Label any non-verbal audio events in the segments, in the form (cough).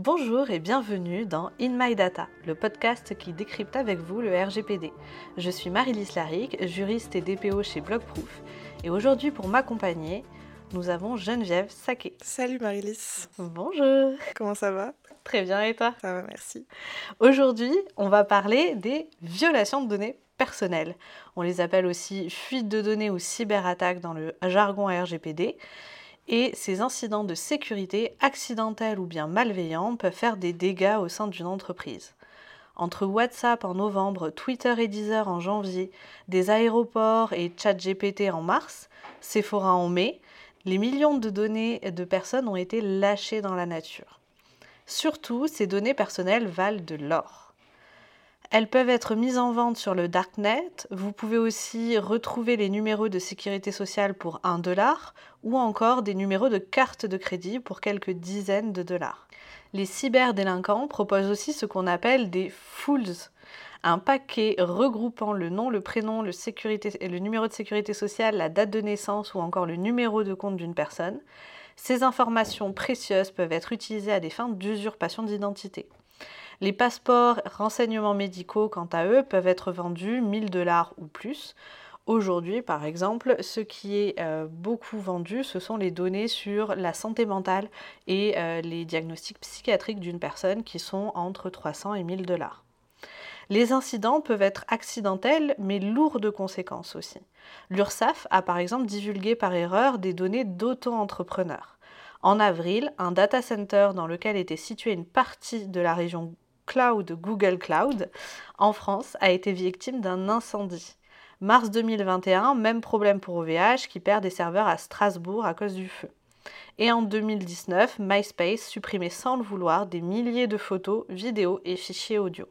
Bonjour et bienvenue dans In My Data, le podcast qui décrypte avec vous le RGPD. Je suis Marie-Lise Laric, juriste et DPO chez Blockproof, et aujourd'hui pour m'accompagner, nous avons Geneviève Saké. Salut Marie-Lise. Bonjour. Comment ça va? Très bien et toi? Ça va, merci. Aujourd'hui, on va parler des violations de données personnelles. On les appelle aussi fuites de données ou cyberattaques dans le jargon RGPD. Et ces incidents de sécurité, accidentels ou bien malveillants, peuvent faire des dégâts au sein d'une entreprise. Entre WhatsApp en novembre, Twitter et Deezer en janvier, des aéroports et ChatGPT en mars, Sephora en mai, les millions de données de personnes ont été lâchées dans la nature. Surtout, ces données personnelles valent de l'or. Elles peuvent être mises en vente sur le Darknet. Vous pouvez aussi retrouver les numéros de sécurité sociale pour 1 dollar ou encore des numéros de carte de crédit pour quelques dizaines de dollars. Les cyberdélinquants proposent aussi ce qu'on appelle des fools, un paquet regroupant le nom, le prénom, le, le numéro de sécurité sociale, la date de naissance ou encore le numéro de compte d'une personne. Ces informations précieuses peuvent être utilisées à des fins d'usurpation d'identité. Les passeports, renseignements médicaux, quant à eux, peuvent être vendus 1000 dollars ou plus. Aujourd'hui, par exemple, ce qui est euh, beaucoup vendu, ce sont les données sur la santé mentale et euh, les diagnostics psychiatriques d'une personne qui sont entre 300 et 1000 dollars. Les incidents peuvent être accidentels, mais lourds de conséquences aussi. L'URSSAF a par exemple divulgué par erreur des données d'auto-entrepreneurs. En avril, un data center dans lequel était située une partie de la région Google Cloud en France a été victime d'un incendie. Mars 2021, même problème pour OVH qui perd des serveurs à Strasbourg à cause du feu. Et en 2019, MySpace supprimait sans le vouloir des milliers de photos, vidéos et fichiers audio.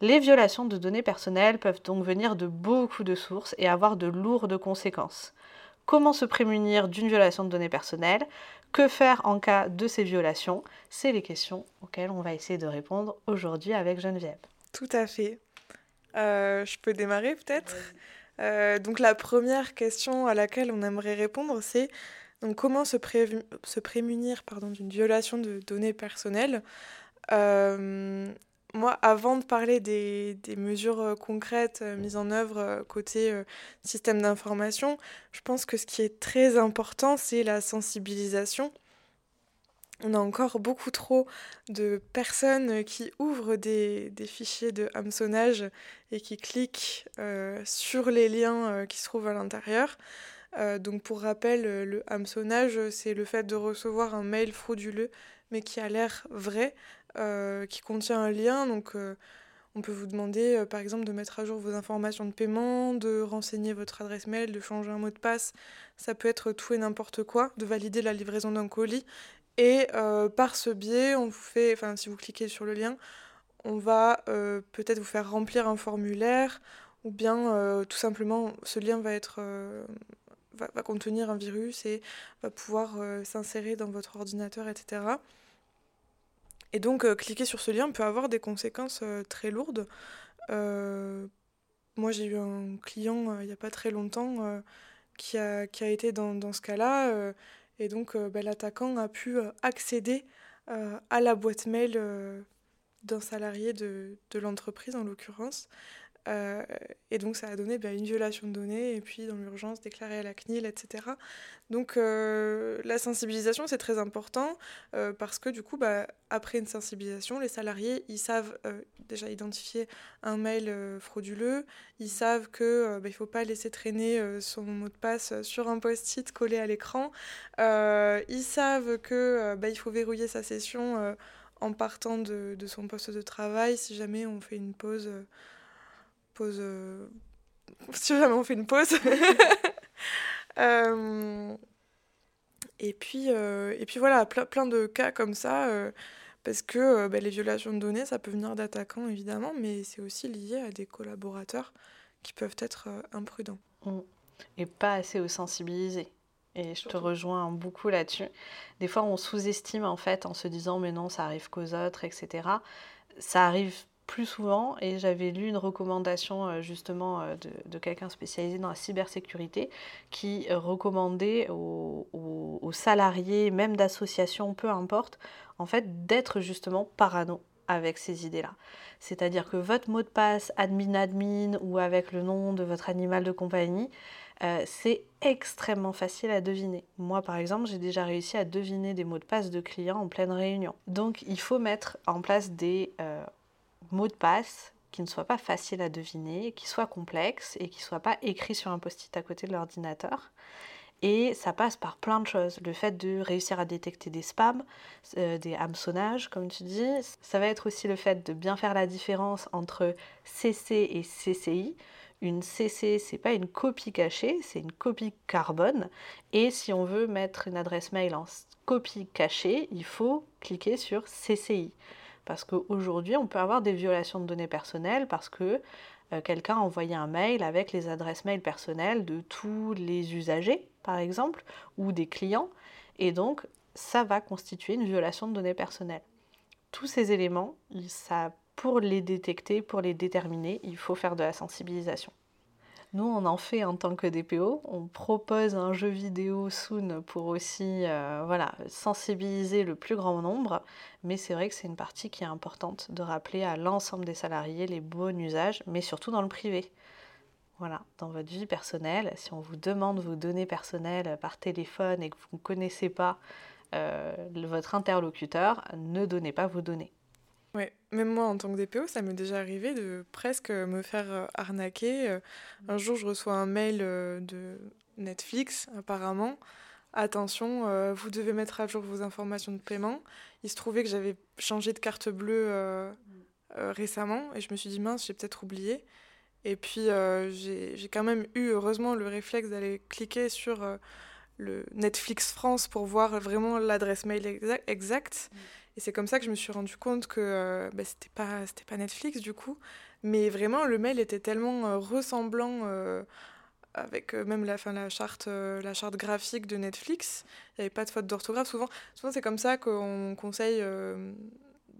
Les violations de données personnelles peuvent donc venir de beaucoup de sources et avoir de lourdes conséquences. Comment se prémunir d'une violation de données personnelles? Que faire en cas de ces violations? C'est les questions auxquelles on va essayer de répondre aujourd'hui avec Geneviève. Tout à fait. Euh, je peux démarrer peut-être? Euh, Donc la première question à laquelle on aimerait répondre, c'est donc, comment se, se prémunir d'une violation de données personnelles? Euh, moi, avant de parler des, des mesures euh, concrètes euh, mises en œuvre euh, côté système d'information, je pense que ce qui est très important, c'est la sensibilisation. On a encore beaucoup trop de personnes qui ouvrent des, des fichiers de hameçonnage et qui cliquent sur les liens qui se trouvent à l'intérieur. donc pour rappel, le hameçonnage, c'est le fait de recevoir un mail frauduleux mais qui a l'air vrai euh, qui contient un lien. Donc, euh, on peut vous demander, euh, par exemple, de mettre à jour vos informations de paiement, de renseigner votre adresse mail, de changer un mot de passe. Ça peut être tout et n'importe quoi, de valider la livraison d'un colis. Et par ce biais, on vous fait, enfin, si vous cliquez sur le lien, on va peut-être vous faire remplir un formulaire ou bien tout simplement ce lien va être va, va, contenir un virus et va pouvoir s'insérer dans votre ordinateur, etc. Et donc, euh, cliquer sur ce lien peut avoir des conséquences euh, très lourdes. Euh, moi, j'ai eu un client il n'y a pas très longtemps qui, a, qui a été dans, dans ce cas-là. et donc, ben, l'attaquant a pu accéder à la boîte mail d'un salarié de, de l'entreprise, en l'occurrence. Euh, et donc ça a donné bah, une violation de données et puis dans l'urgence déclarée à la CNIL, etc. Donc euh, la sensibilisation c'est très important euh, parce que du coup bah, après une sensibilisation les salariés ils savent déjà identifier un mail frauduleux, ils savent que bah, il faut pas laisser traîner son mot de passe sur un post-it collé à l'écran, ils savent que bah, il faut verrouiller sa session en partant de, de, son poste de travail si jamais on fait une pause pause. Euh, (laughs) si jamais on fait une pause. (laughs) Euh, et, puis, euh, et puis voilà, plein, plein de cas comme ça. parce que bah, les violations de données, ça peut venir d'attaquants évidemment, mais c'est aussi lié à des collaborateurs qui peuvent être imprudents. Mm. Et pas assez sensibilisés. Et je te rejoins beaucoup là-dessus. Des fois, on sous-estime en fait en se disant mais non, ça arrive qu'aux autres, etc. Ça arrive plus souvent et j'avais lu une recommandation euh, justement euh, de, quelqu'un spécialisé dans la cybersécurité qui recommandait aux, salariés, même d'associations, peu importe, en fait d'être justement parano avec ces idées-là. C'est-à-dire que votre mot de passe admin-admin ou avec le nom de votre animal de compagnie, euh, c'est extrêmement facile à deviner. Moi, par exemple, j'ai déjà réussi à deviner des mots de passe de clients en pleine réunion. Donc, il faut mettre en place des euh, mots de passe qui ne soient pas faciles à deviner, qui soient complexes et qui ne soient pas écrits sur un post-it à côté de l'ordinateur. Et ça passe par plein de choses. Le fait de réussir à détecter des spams, euh, des hameçonnages, comme tu dis. Ça va être aussi le fait de bien faire la différence entre CC et CCI. Une CC, c'est pas une copie cachée, c'est une copie carbone. Et si on veut mettre une adresse mail en copie cachée, il faut cliquer sur CCI. Parce qu'aujourd'hui, on peut avoir des violations de données personnelles parce que euh, quelqu'un a envoyé un mail avec les adresses mail personnelles de tous les usagers, par exemple, ou des clients. Et donc, ça va constituer une violation de données personnelles. Tous ces éléments, pour les détecter, pour les déterminer, il faut faire de la sensibilisation. Nous, on en fait en tant que DPO. On propose un jeu vidéo soon pour aussi euh, sensibiliser le plus grand nombre. Mais c'est vrai que c'est une partie qui est importante de rappeler à l'ensemble des salariés les bons usages, mais surtout dans le privé. Voilà, dans votre vie personnelle, si on vous demande vos données personnelles par téléphone et que vous ne connaissez pas euh, votre interlocuteur, ne donnez pas vos données. Ouais, même moi en tant que DPO, ça m'est déjà arrivé de presque me faire euh, arnaquer. Euh. Un jour, je reçois un mail euh, de Netflix, apparemment. Attention, vous devez mettre à jour vos informations de paiement. Il se trouvait que j'avais changé de carte bleue récemment et je me suis dit mince, j'ai peut-être oublié. Et puis j'ai quand même eu heureusement le réflexe d'aller cliquer sur le Netflix France pour voir vraiment l'adresse mail exacte. Et c'est comme ça que je me suis rendu compte que euh, bah, c'était pas Netflix du coup, mais vraiment le mail était tellement euh, ressemblant euh, avec même la fin charte la charte graphique de Netflix, il n'y avait pas de faute d'orthographe souvent. Souvent c'est comme ça qu'on conseille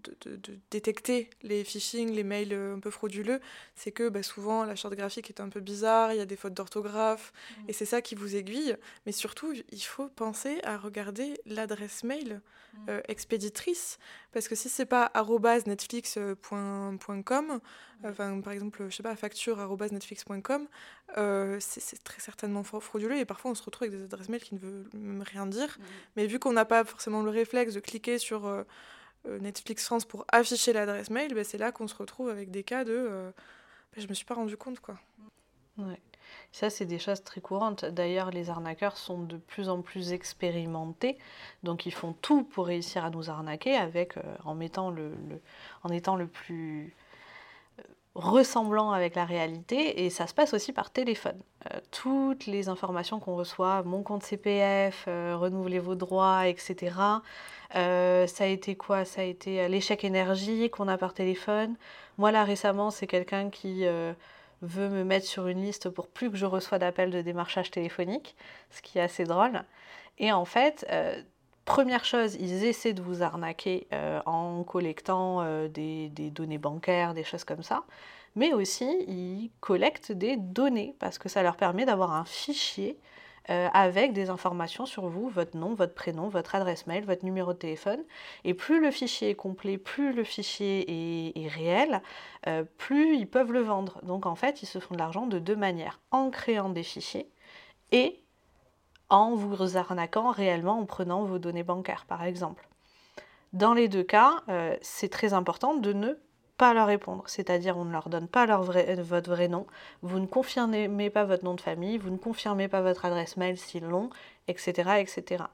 de, détecter les phishing, les mails euh, un peu frauduleux, c'est que bah, souvent la charte graphique est un peu bizarre, il y a des fautes d'orthographe, mmh. et c'est ça qui vous aiguille. Mais surtout, il faut penser à regarder l'adresse mail mmh. euh, expéditrice, parce que si c'est pas netflix.com, mmh. enfin par exemple, je sais pas, facture.netflix.com, euh, c'est très certainement frauduleux, et parfois on se retrouve avec des adresses mail qui ne veulent même rien dire. Mais vu qu'on n'a pas forcément le réflexe de cliquer sur euh, Netflix France pour afficher l'adresse mail, bah, c'est là qu'on se retrouve avec des cas de euh, bah, je me suis pas rendu compte quoi. Ouais. Ça, c'est des choses très courantes. D'ailleurs, les arnaqueurs sont de plus en plus expérimentés, donc ils font tout pour réussir à nous arnaquer avec, euh, en, mettant le, en étant le plus ressemblant avec la réalité et ça se passe aussi par téléphone. toutes les informations qu'on reçoit, mon compte CPF, renouvelez vos droits, etc., euh, ça a été quoi? Ça a été euh, l'échec énergie qu'on a par téléphone. Moi, là, récemment, c'est quelqu'un qui euh, veut me mettre sur une liste pour plus que je reçois d'appels de démarchage téléphonique, ce qui est assez drôle. Et en fait, première chose, ils essaient de vous arnaquer en collectant des, des, données bancaires, des choses comme ça. Mais aussi, ils collectent des données parce que ça leur permet d'avoir un fichier euh, avec des informations sur vous, votre nom, votre prénom, votre adresse mail, votre numéro de téléphone. Et plus le fichier est complet, plus le fichier est, réel, euh, plus ils peuvent le vendre. Donc en fait, ils se font de l'argent de deux manières, en créant des fichiers et en vous arnaquant réellement en prenant vos données bancaires, par exemple. Dans les deux cas, euh, c'est très important de ne pas leur répondre, c'est-à-dire on ne leur donne pas leur vrai, euh, votre vrai nom, vous ne confirmez pas votre nom de famille, vous ne confirmez pas votre adresse mail s'ils l'ont, etc., etc.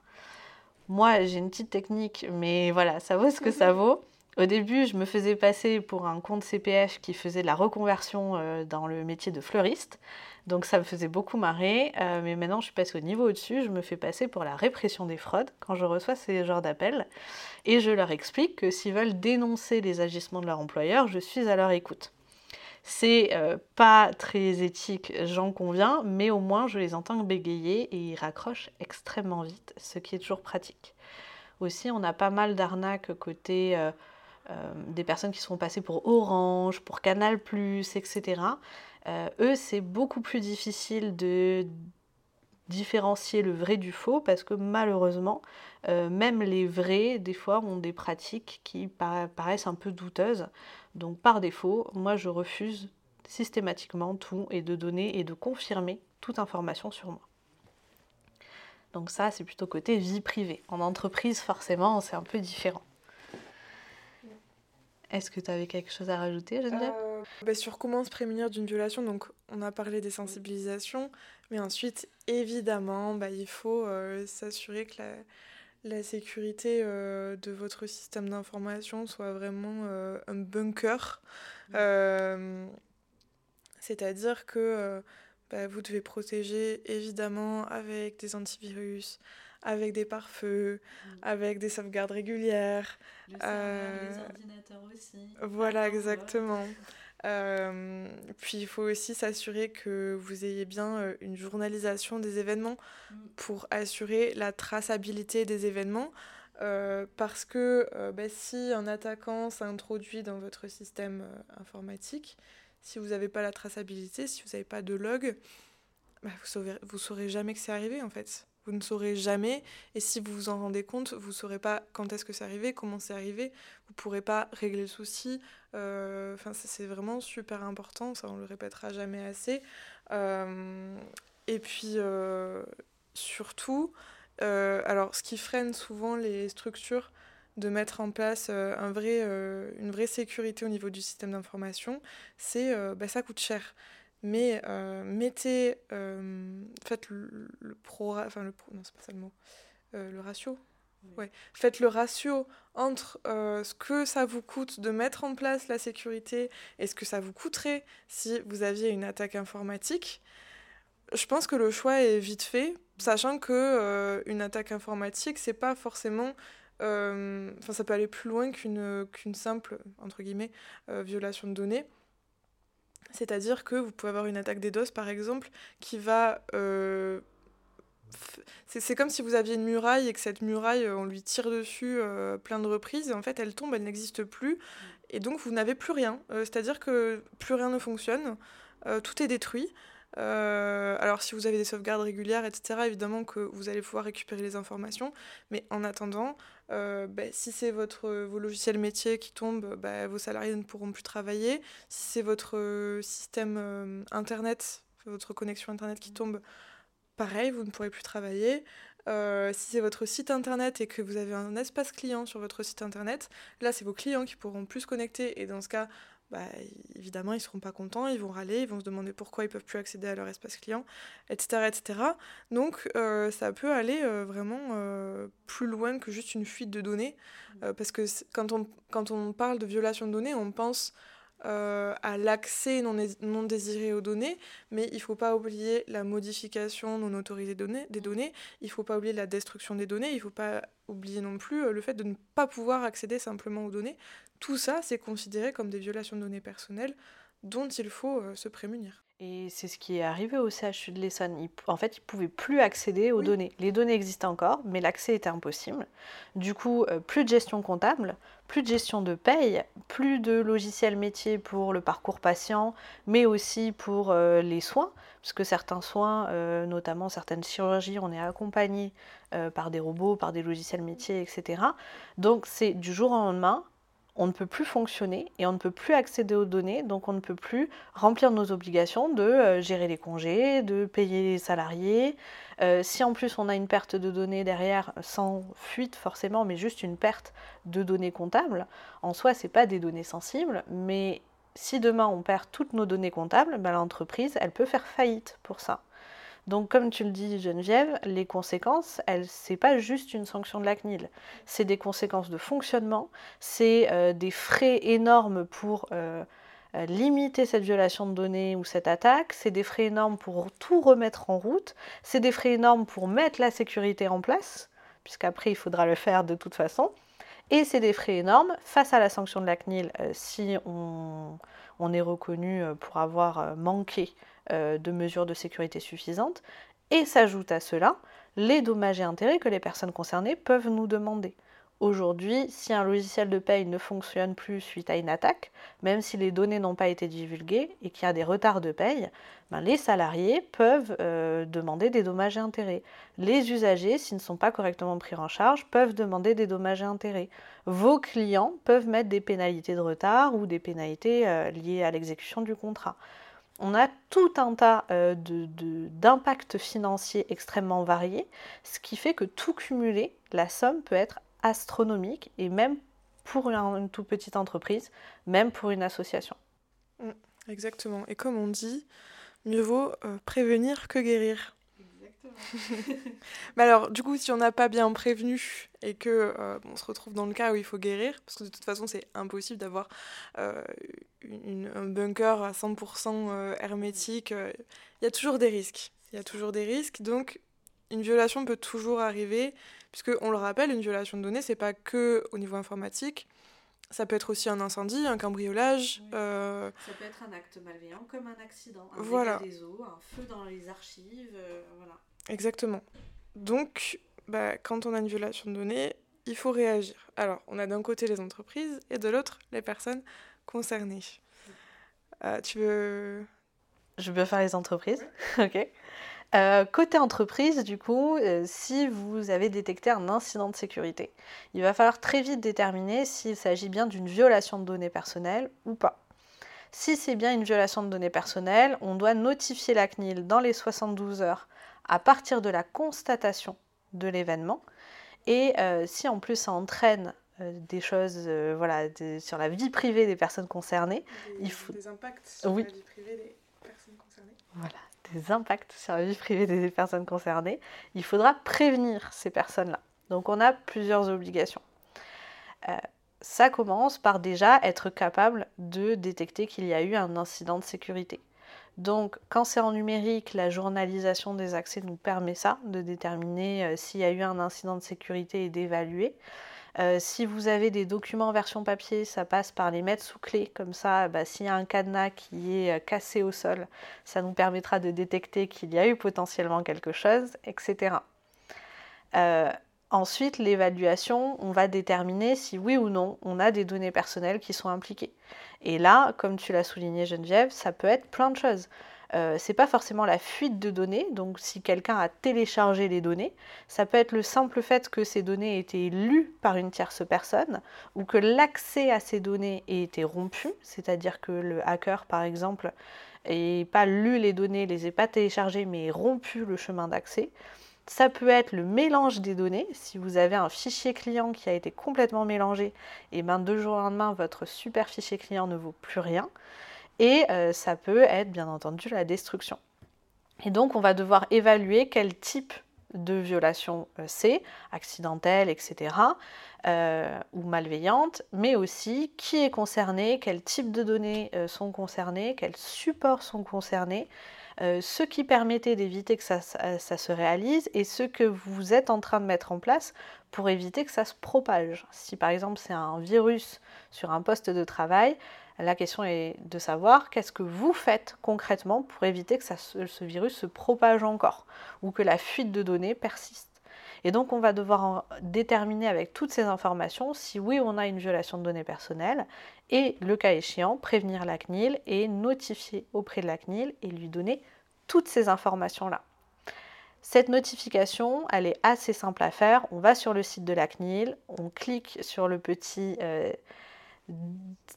Moi, j'ai une petite technique, mais voilà, ça vaut ce que ça (laughs) vaut. Au début, je me faisais passer pour un compte CPF qui faisait de la reconversion euh, dans le métier de fleuriste. Donc ça me faisait beaucoup marrer. Euh, mais maintenant, je suis passée au niveau au-dessus. Je me fais passer pour la répression des fraudes quand je reçois ces genres d'appels. Et je leur explique que s'ils veulent dénoncer les agissements de leur employeur, je suis à leur écoute. C'est euh, pas très éthique, j'en conviens, mais au moins je les entends bégayer et ils raccrochent extrêmement vite, ce qui est toujours pratique. Aussi, on a pas mal d'arnaques côté des personnes qui seront passées pour Orange, pour Canal, etc. eux, c'est beaucoup plus difficile de différencier le vrai du faux parce que malheureusement, euh, même les vrais, des fois, ont des pratiques qui paraissent un peu douteuses. Donc par défaut, moi je refuse systématiquement tout et de donner et de confirmer toute information sur moi. Donc ça, c'est plutôt côté vie privée. En entreprise, forcément, c'est un peu différent. Est-ce que tu avais quelque chose à rajouter, Geneviève? Euh, bah, Sur comment se prémunir d'une violation, donc on a parlé des sensibilisations, mais ensuite, évidemment, bah, il faut euh, s'assurer que la, sécurité euh, de votre système d'information soit vraiment un bunker. C'est-à-dire que bah, vous devez protéger évidemment avec des antivirus, avec des pare-feux, mm. avec des sauvegardes régulières. Le euh... les ordinateurs aussi. Voilà, exactement. (laughs) Euh, puis il faut aussi s'assurer que vous ayez bien euh, une journalisation des événements mm. pour assurer la traçabilité des événements. Euh, parce que bah, si un attaquant s'introduit dans votre système informatique, si vous n'avez pas la traçabilité, si vous n'avez pas de log, bah, vous ne saurez jamais que c'est arrivé en fait vous ne saurez jamais. Et si vous vous en rendez compte, vous ne saurez pas quand est-ce que c'est arrivé, comment c'est arrivé. Vous ne pourrez pas régler le souci. Euh, c'est vraiment super important. Ça, on le répétera jamais assez. Euh, et puis, euh, surtout, alors, ce qui freine souvent les structures de mettre en place un vrai, une vraie sécurité au niveau du système d'information, c'est bah, ça coûte cher mais euh, mettez, euh, faites le, pro, enfin le non c'est pas ça le mot, euh, le ratio. Ouais. Faites le ratio entre ce que ça vous coûte de mettre en place la sécurité et ce que ça vous coûterait si vous aviez une attaque informatique. Je pense que le choix est vite fait, sachant que une attaque informatique, c'est pas forcément enfin ça peut aller plus loin qu'une qu'une simple entre guillemets violation de données c'est-à-dire que vous pouvez avoir une attaque DDoS, par exemple, qui va... Euh, c'est comme si vous aviez une muraille et que cette muraille, euh, on lui tire dessus euh, plein de reprises, en fait, elle tombe, elle n'existe plus, et donc vous n'avez plus rien. c'est-à-dire que plus rien ne fonctionne, tout est détruit. alors si vous avez des sauvegardes régulières, etc., évidemment que vous allez pouvoir récupérer les informations, mais en attendant, euh, bah, si c'est votre, vos logiciels métiers qui tombent, bah, vos salariés ne pourront plus travailler. Si c'est votre euh, système euh, Internet, votre connexion Internet qui tombe, pareil, vous ne pourrez plus travailler. si c'est votre site Internet et que vous avez un espace client sur votre site Internet, là, c'est vos clients qui pourront plus se connecter. Et dans ce cas, bah, évidemment, ils ne seront pas contents, ils vont râler, ils vont se demander pourquoi ils ne peuvent plus accéder à leur espace client, etc. etc. Donc, euh, ça peut aller euh, vraiment euh, plus loin que juste une fuite de données, parce que quand on, quand on parle de violation de données, on pense à l'accès non, non, désiré aux données, mais il ne faut pas oublier la modification non autorisée des données, des données il ne faut pas oublier la destruction des données, il ne faut pas oublier non plus le fait de ne pas pouvoir accéder simplement aux données. Tout ça, c'est considéré comme des violations de données personnelles dont il faut euh, se prémunir. Et c'est ce qui est arrivé au CHU de l'Essonne. En fait, ils ne pouvaient plus accéder aux données. Les données existaient encore, mais l'accès était impossible. Du coup, euh, plus de gestion comptable, plus de gestion de paye, plus de logiciels métiers pour le parcours patient, mais aussi pour euh, les soins, puisque certains soins, notamment certaines chirurgies, on est accompagné par des robots, par des logiciels métiers, etc. Donc c'est du jour au lendemain, on ne peut plus fonctionner et on ne peut plus accéder aux données, donc on ne peut plus remplir nos obligations de euh, gérer les congés, de payer les salariés. Euh, si en plus on a une perte de données derrière, sans fuite forcément, mais juste une perte de données comptables, en soi c'est pas des données sensibles, mais si demain on perd toutes nos données comptables, ben, l'entreprise elle peut faire faillite pour ça. Donc, comme tu le dis, Geneviève, les conséquences, elles, c'est pas juste une sanction de la CNIL. C'est des conséquences de fonctionnement, c'est euh, des frais énormes pour euh, euh, limiter cette violation de données ou cette attaque, c'est des frais énormes pour tout remettre en route, c'est des frais énormes pour mettre la sécurité en place, puisqu'après il faudra le faire de toute façon. Et c'est des frais énormes face à la sanction de la CNIL si on, est reconnu pour avoir manqué de mesures de sécurité suffisantes, et s'ajoute à cela les dommages et intérêts que les personnes concernées peuvent nous demander. Aujourd'hui, si un logiciel de paye ne fonctionne plus suite à une attaque, même si les données n'ont pas été divulguées et qu'il y a des retards de paye, ben, les salariés peuvent euh, demander des dommages et intérêts. Les usagers, s'ils ne sont pas correctement pris en charge, peuvent demander des dommages et intérêts. Vos clients peuvent mettre des pénalités de retard ou des pénalités euh, liées à l'exécution du contrat. On a tout un tas euh, d'impacts financiers extrêmement variés, ce qui fait que tout cumulé, la somme peut être astronomique et même pour une, toute petite entreprise, même pour une association. Mm, exactement. Et comme on dit, mieux vaut euh, prévenir que guérir. Exactement. (laughs) Mais alors, du coup, si on n'a pas bien prévenu et que euh, on se retrouve dans le cas où il faut guérir, parce que de toute façon, c'est impossible d'avoir euh, un bunker à 100% hermétique, il y a toujours des risques. Il y a toujours des risques, donc une violation peut toujours arriver Puisque, on le rappelle, une violation de données, c'est pas que au niveau informatique, ça peut être aussi un incendie, un cambriolage. Euh, ça peut être un acte malveillant comme un accident, un voilà. des eaux, un feu dans les archives, euh, voilà. Exactement. Donc, bah, quand on a une violation de données, il faut réagir. Alors, on a d'un côté les entreprises et de l'autre les personnes concernées. Euh, tu veux... Je veux faire les entreprises. (laughs) ok. Euh, côté entreprise, du coup, euh, si vous avez détecté un incident de sécurité, il va falloir très vite déterminer s'il s'agit bien d'une violation de données personnelles ou pas. Si c'est bien une violation de données personnelles, on doit notifier la CNIL dans les 72 heures à partir de la constatation de l'événement. Et euh, si en plus ça entraîne des choses voilà, sur la vie privée des personnes concernées, il faut... Des impacts sur la vie privée des personnes concernées. Voilà, des impacts sur la vie privée des personnes concernées, il faudra prévenir ces personnes-là. Donc on a plusieurs obligations. Euh, ça commence par déjà être capable de détecter qu'il y a eu un incident de sécurité. Donc quand c'est en numérique, la journalisation des accès nous permet ça, de déterminer euh, s'il y a eu un incident de sécurité et d'évaluer. Euh, si vous avez des documents en version papier, ça passe par les mettre sous clé. Comme ça, bah, s'il y a un cadenas qui est euh, cassé au sol, ça nous permettra de détecter qu'il y a eu potentiellement quelque chose, etc. ensuite, l'évaluation, on va déterminer si oui ou non on a des données personnelles qui sont impliquées. Et là, comme tu l'as souligné Geneviève, ça peut être plein de choses. Euh, c'est pas forcément la fuite de données, donc si quelqu'un a téléchargé les données, ça peut être le simple fait que ces données aient été lues par une tierce personne ou que l'accès à ces données ait été rompu, c'est-à-dire que le hacker par exemple n'ait pas lu les données, les ait pas téléchargées mais ait rompu le chemin d'accès. Ça peut être le mélange des données. Si vous avez un fichier client qui a été complètement mélangé, et ben deux jours au lendemain, votre super fichier client ne vaut plus rien et euh, ça peut être bien entendu la destruction. Et donc on va devoir évaluer quel type de violation euh, c'est, accidentelle, etc., euh, ou malveillante, mais aussi qui est concerné, quel type de données sont concernées, quels supports sont concernés, ce qui permettait d'éviter que ça, se réalise et ce que vous êtes en train de mettre en place pour éviter que ça se propage. Si par exemple c'est un virus sur un poste de travail, la question est de savoir qu'est-ce que vous faites concrètement pour éviter que ce virus se propage encore ou que la fuite de données persiste. Et donc on va devoir déterminer avec toutes ces informations si oui on a une violation de données personnelles et le cas échéant prévenir la CNIL et notifier auprès de la CNIL et lui donner toutes ces informations-là. Cette notification, elle est assez simple à faire. On va sur le site de la CNIL, on clique sur le petit euh,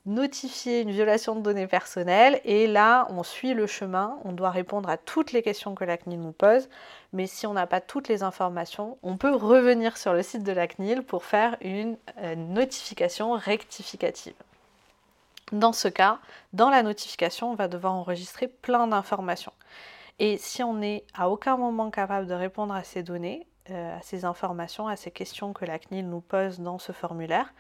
notifier une violation de données personnelles et là on suit le chemin, on doit répondre à toutes les questions que la CNIL nous pose, mais si on n'a pas toutes les informations, on peut revenir sur le site de la CNIL pour faire une euh, notification rectificative. Dans ce cas, dans la notification, on va devoir enregistrer plein d'informations. Et si on n'est à aucun moment capable de répondre à ces données, euh, à ces informations, à ces questions que la CNIL nous pose dans ce formulaire,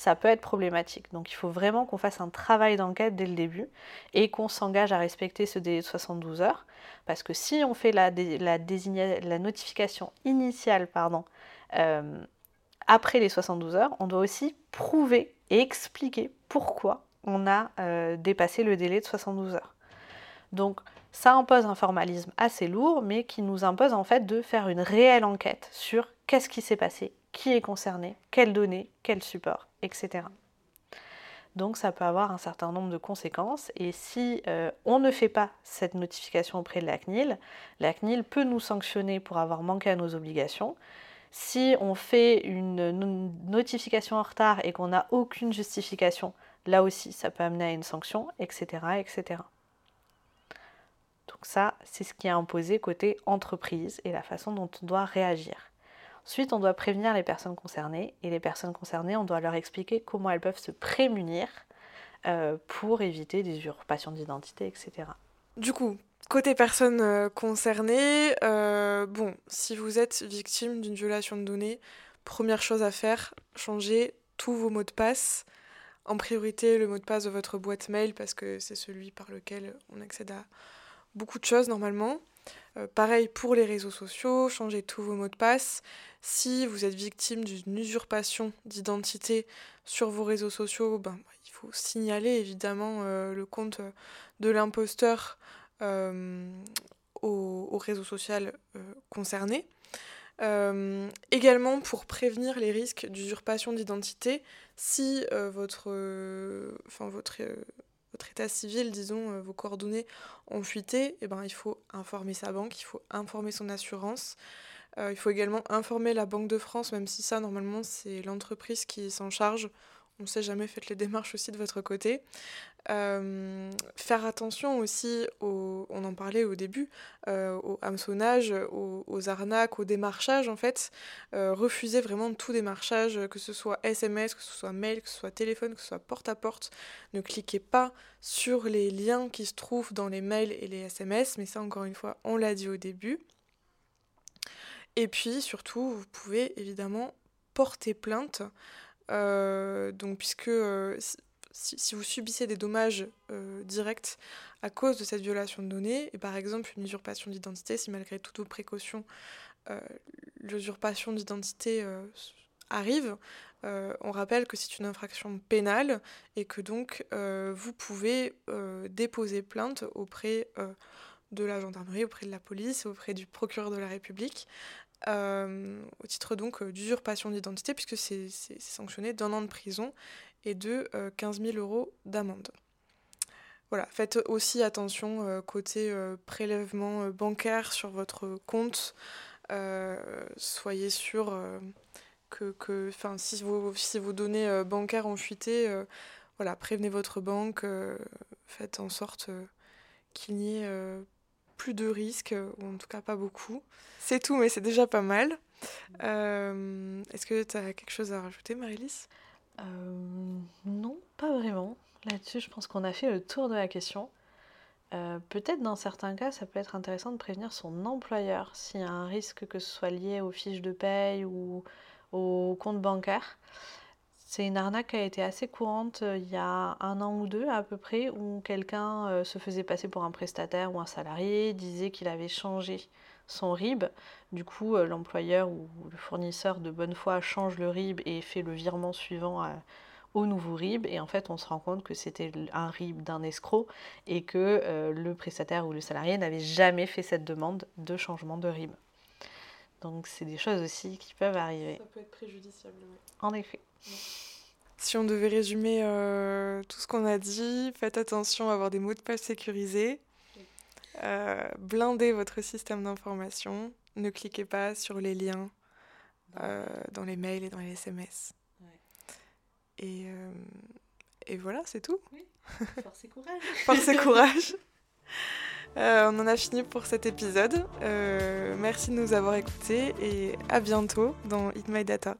ça peut être problématique. Donc il faut vraiment qu'on fasse un travail d'enquête dès le début et qu'on s'engage à respecter ce délai de 72 heures. Parce que si on fait la, la, notification initiale pardon, euh, après les 72 heures, on doit aussi prouver et expliquer pourquoi on a euh, dépassé le délai de 72 heures. Donc ça impose un formalisme assez lourd, mais qui nous impose en fait de faire une réelle enquête sur qu'est-ce qui s'est passé, qui est concerné, quelles données, quel support, etc. Donc ça peut avoir un certain nombre de conséquences et si euh, on ne fait pas cette notification auprès de la CNIL, la CNIL peut nous sanctionner pour avoir manqué à nos obligations. Si on fait une notification en retard et qu'on n'a aucune justification, là aussi ça peut amener à une sanction, etc. etc. Donc ça, c'est ce qui est imposé côté entreprise et la façon dont on doit réagir. Ensuite, on doit prévenir les personnes concernées et les personnes concernées, on doit leur expliquer comment elles peuvent se prémunir euh, pour éviter des usurpations d'identité, etc. Du coup, côté personnes euh, concernées, euh, bon, si vous êtes victime d'une violation de données, première chose à faire, changer tous vos mots de passe. En priorité, le mot de passe de votre boîte mail parce que c'est celui par lequel on accède à beaucoup de choses normalement. Pareil pour les réseaux sociaux, changez tous vos mots de passe. Si vous êtes victime d'une usurpation d'identité sur vos réseaux sociaux, ben, il faut signaler évidemment euh, le compte de l'imposteur euh, au, au, réseau social concerné. également pour prévenir les risques d'usurpation d'identité, si votre, votre votre état civil, disons, euh, vos coordonnées ont fuité, eh ben, il faut informer sa banque, il faut informer son assurance. Euh, il faut également informer la Banque de France, même si ça, normalement, c'est l'entreprise qui s'en charge. On ne sait jamais, faites les démarches aussi de votre côté. Euh, faire attention aussi, aux, on en parlait au début, euh, au aux, arnaques, au démarchage en fait. Euh, refuser vraiment tout démarchage, que ce soit SMS, que ce soit mail, que ce soit téléphone, que ce soit porte-à-porte. Ne cliquez pas sur les liens qui se trouvent dans les mails et les SMS, mais ça encore une fois, on l'a dit au début. Et puis surtout, vous pouvez évidemment porter plainte. donc puisque si, vous subissez des dommages euh, directs à cause de cette violation de données, et par exemple une usurpation d'identité, si malgré toutes vos précautions, euh, l'usurpation d'identité euh, arrive, on rappelle que c'est une infraction pénale et que donc vous pouvez déposer plainte auprès de la gendarmerie, auprès de la police, auprès du procureur de la République, au titre donc d'usurpation d'identité, puisque c'est sanctionné d'un an de prison et de 15 euh, 000 euros d'amende. Voilà, faites aussi attention euh, côté euh, prélèvement bancaire sur votre compte. soyez sûr que, que si, vos, si vos données bancaires ont fuité, voilà, prévenez votre banque, faites en sorte qu'il n'y ait plus de risques, ou en tout cas pas beaucoup. C'est tout, mais c'est déjà pas mal. Est-ce que tu as quelque chose à rajouter, Marilys euh, non, pas vraiment. Là-dessus, je pense qu'on a fait le tour de la question. Euh, peut-être dans certains cas, ça peut être intéressant de prévenir son employeur s'il y a un risque que ce soit lié aux fiches de paye ou au compte bancaire. C'est une arnaque qui a été assez courante euh, il y a un an ou deux à peu près, où quelqu'un se faisait passer pour un prestataire ou un salarié, disait qu'il avait changé son RIB. Du coup, euh, l'employeur ou le fournisseur de bonne foi change le RIB et fait le virement suivant au nouveau RIB. Et en fait, on se rend compte que c'était un RIB d'un escroc et que euh, le prestataire ou le salarié n'avait jamais fait cette demande de changement de RIB. Donc, c'est des choses aussi qui peuvent arriver. Ça peut être préjudiciable, oui. En effet. Si on devait résumer euh, tout ce qu'on a dit, faites attention à avoir des mots de passe sécurisés. Euh, blindez votre système d'information. Ne cliquez pas sur les liens euh, dans les mails et dans les SMS. Et, et voilà, c'est tout. Oui. Force et courage. (laughs) Force et courage. on en a fini pour cet épisode. merci de nous avoir écoutés et à bientôt dans Hit My Data.